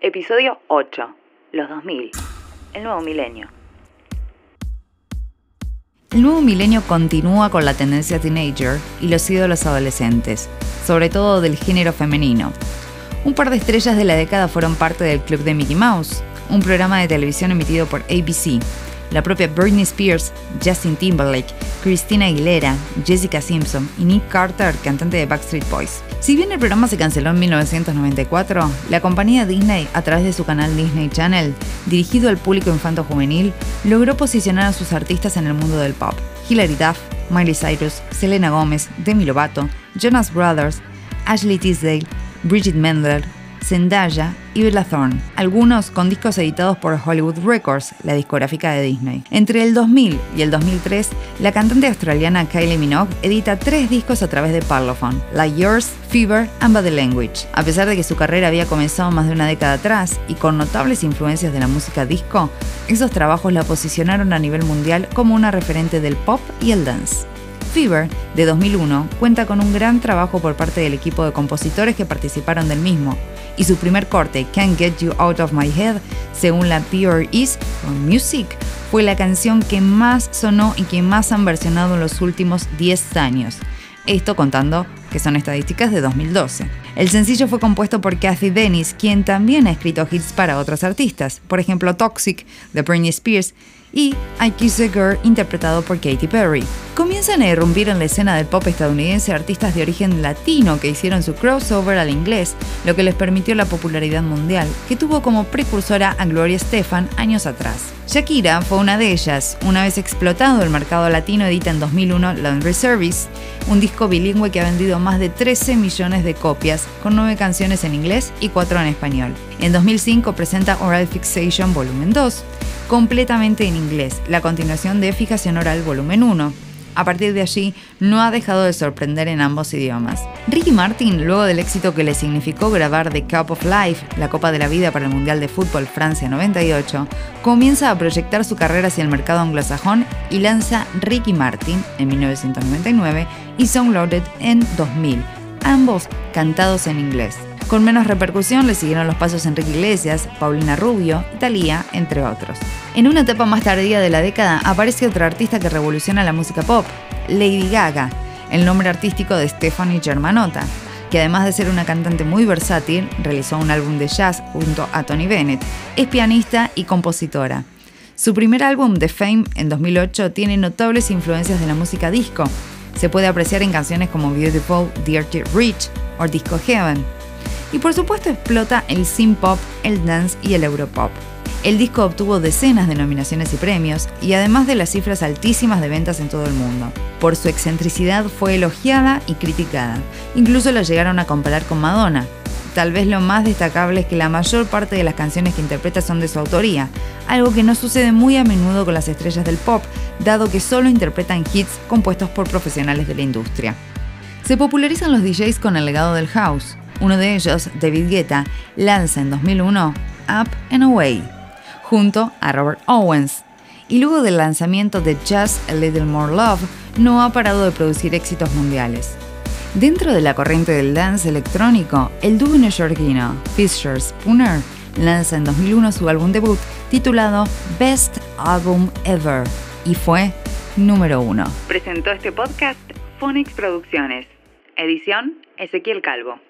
Episodio 8. Los 2000. El nuevo milenio. El nuevo milenio continúa con la tendencia teenager y los ídolos adolescentes, sobre todo del género femenino. Un par de estrellas de la década fueron parte del Club de Mickey Mouse, un programa de televisión emitido por ABC, la propia Britney Spears, Justin Timberlake, Christina Aguilera, Jessica Simpson y Nick Carter, cantante de Backstreet Boys. Si bien el programa se canceló en 1994, la compañía Disney, a través de su canal Disney Channel, dirigido al público infanto-juvenil, logró posicionar a sus artistas en el mundo del pop. Hilary Duff, Miley Cyrus, Selena Gomez, Demi Lovato, Jonas Brothers, Ashley Tisdale, Bridget Mendler, Zendaya y Bella Thorne, algunos con discos editados por Hollywood Records, la discográfica de Disney. Entre el 2000 y el 2003, la cantante australiana Kylie Minogue edita tres discos a través de Parlophone, Like Yours, Fever and Body Language. A pesar de que su carrera había comenzado más de una década atrás y con notables influencias de la música disco, esos trabajos la posicionaron a nivel mundial como una referente del pop y el dance. Fever, de 2001, cuenta con un gran trabajo por parte del equipo de compositores que participaron del mismo, y su primer corte, Can't Get You Out of My Head, según la Pure East Music, fue la canción que más sonó y que más han versionado en los últimos 10 años. Esto contando que son estadísticas de 2012. El sencillo fue compuesto por Kathy Dennis, quien también ha escrito hits para otros artistas, por ejemplo Toxic de Britney Spears y I Kiss a Girl interpretado por Katy Perry. Comienzan a irrumpir en la escena del pop estadounidense artistas de origen latino que hicieron su crossover al inglés, lo que les permitió la popularidad mundial, que tuvo como precursora a Gloria Estefan años atrás. Shakira fue una de ellas. Una vez explotado el mercado latino, edita en 2001 Laundry Service, un disco bilingüe que ha vendido más de 13 millones de copias, con 9 canciones en inglés y 4 en español. En 2005 presenta Oral Fixation Volumen 2, completamente en inglés, la continuación de Fijación Oral Volumen 1. A partir de allí, no ha dejado de sorprender en ambos idiomas. Ricky Martin, luego del éxito que le significó grabar The Cup of Life, la Copa de la Vida para el Mundial de Fútbol Francia 98, comienza a proyectar su carrera hacia el mercado anglosajón y lanza Ricky Martin en 1999 y Songloaded en 2000, ambos cantados en inglés. Con menos repercusión le siguieron los pasos Enrique Iglesias, Paulina Rubio Thalía, entre otros. En una etapa más tardía de la década aparece otra artista que revoluciona la música pop, Lady Gaga, el nombre artístico de Stephanie Germanotta, que además de ser una cantante muy versátil, realizó un álbum de jazz junto a Tony Bennett, es pianista y compositora. Su primer álbum, The Fame, en 2008, tiene notables influencias de la música disco. Se puede apreciar en canciones como Beautiful, Dirty Rich o Disco Heaven y por supuesto explota el synth pop, el dance y el europop. El disco obtuvo decenas de nominaciones y premios, y además de las cifras altísimas de ventas en todo el mundo. Por su excentricidad fue elogiada y criticada. Incluso lo llegaron a comparar con Madonna. Tal vez lo más destacable es que la mayor parte de las canciones que interpreta son de su autoría, algo que no sucede muy a menudo con las estrellas del pop, dado que solo interpretan hits compuestos por profesionales de la industria. Se popularizan los DJs con el legado del house. Uno de ellos, David Guetta, lanza en 2001 Up and Away, junto a Robert Owens. Y luego del lanzamiento de Just a Little More Love, no ha parado de producir éxitos mundiales. Dentro de la corriente del dance electrónico, el dúo neoyorquino Fisher Spooner lanza en 2001 su álbum debut titulado Best Album Ever y fue número uno. Presentó este podcast Phonics Producciones. Edición Ezequiel Calvo.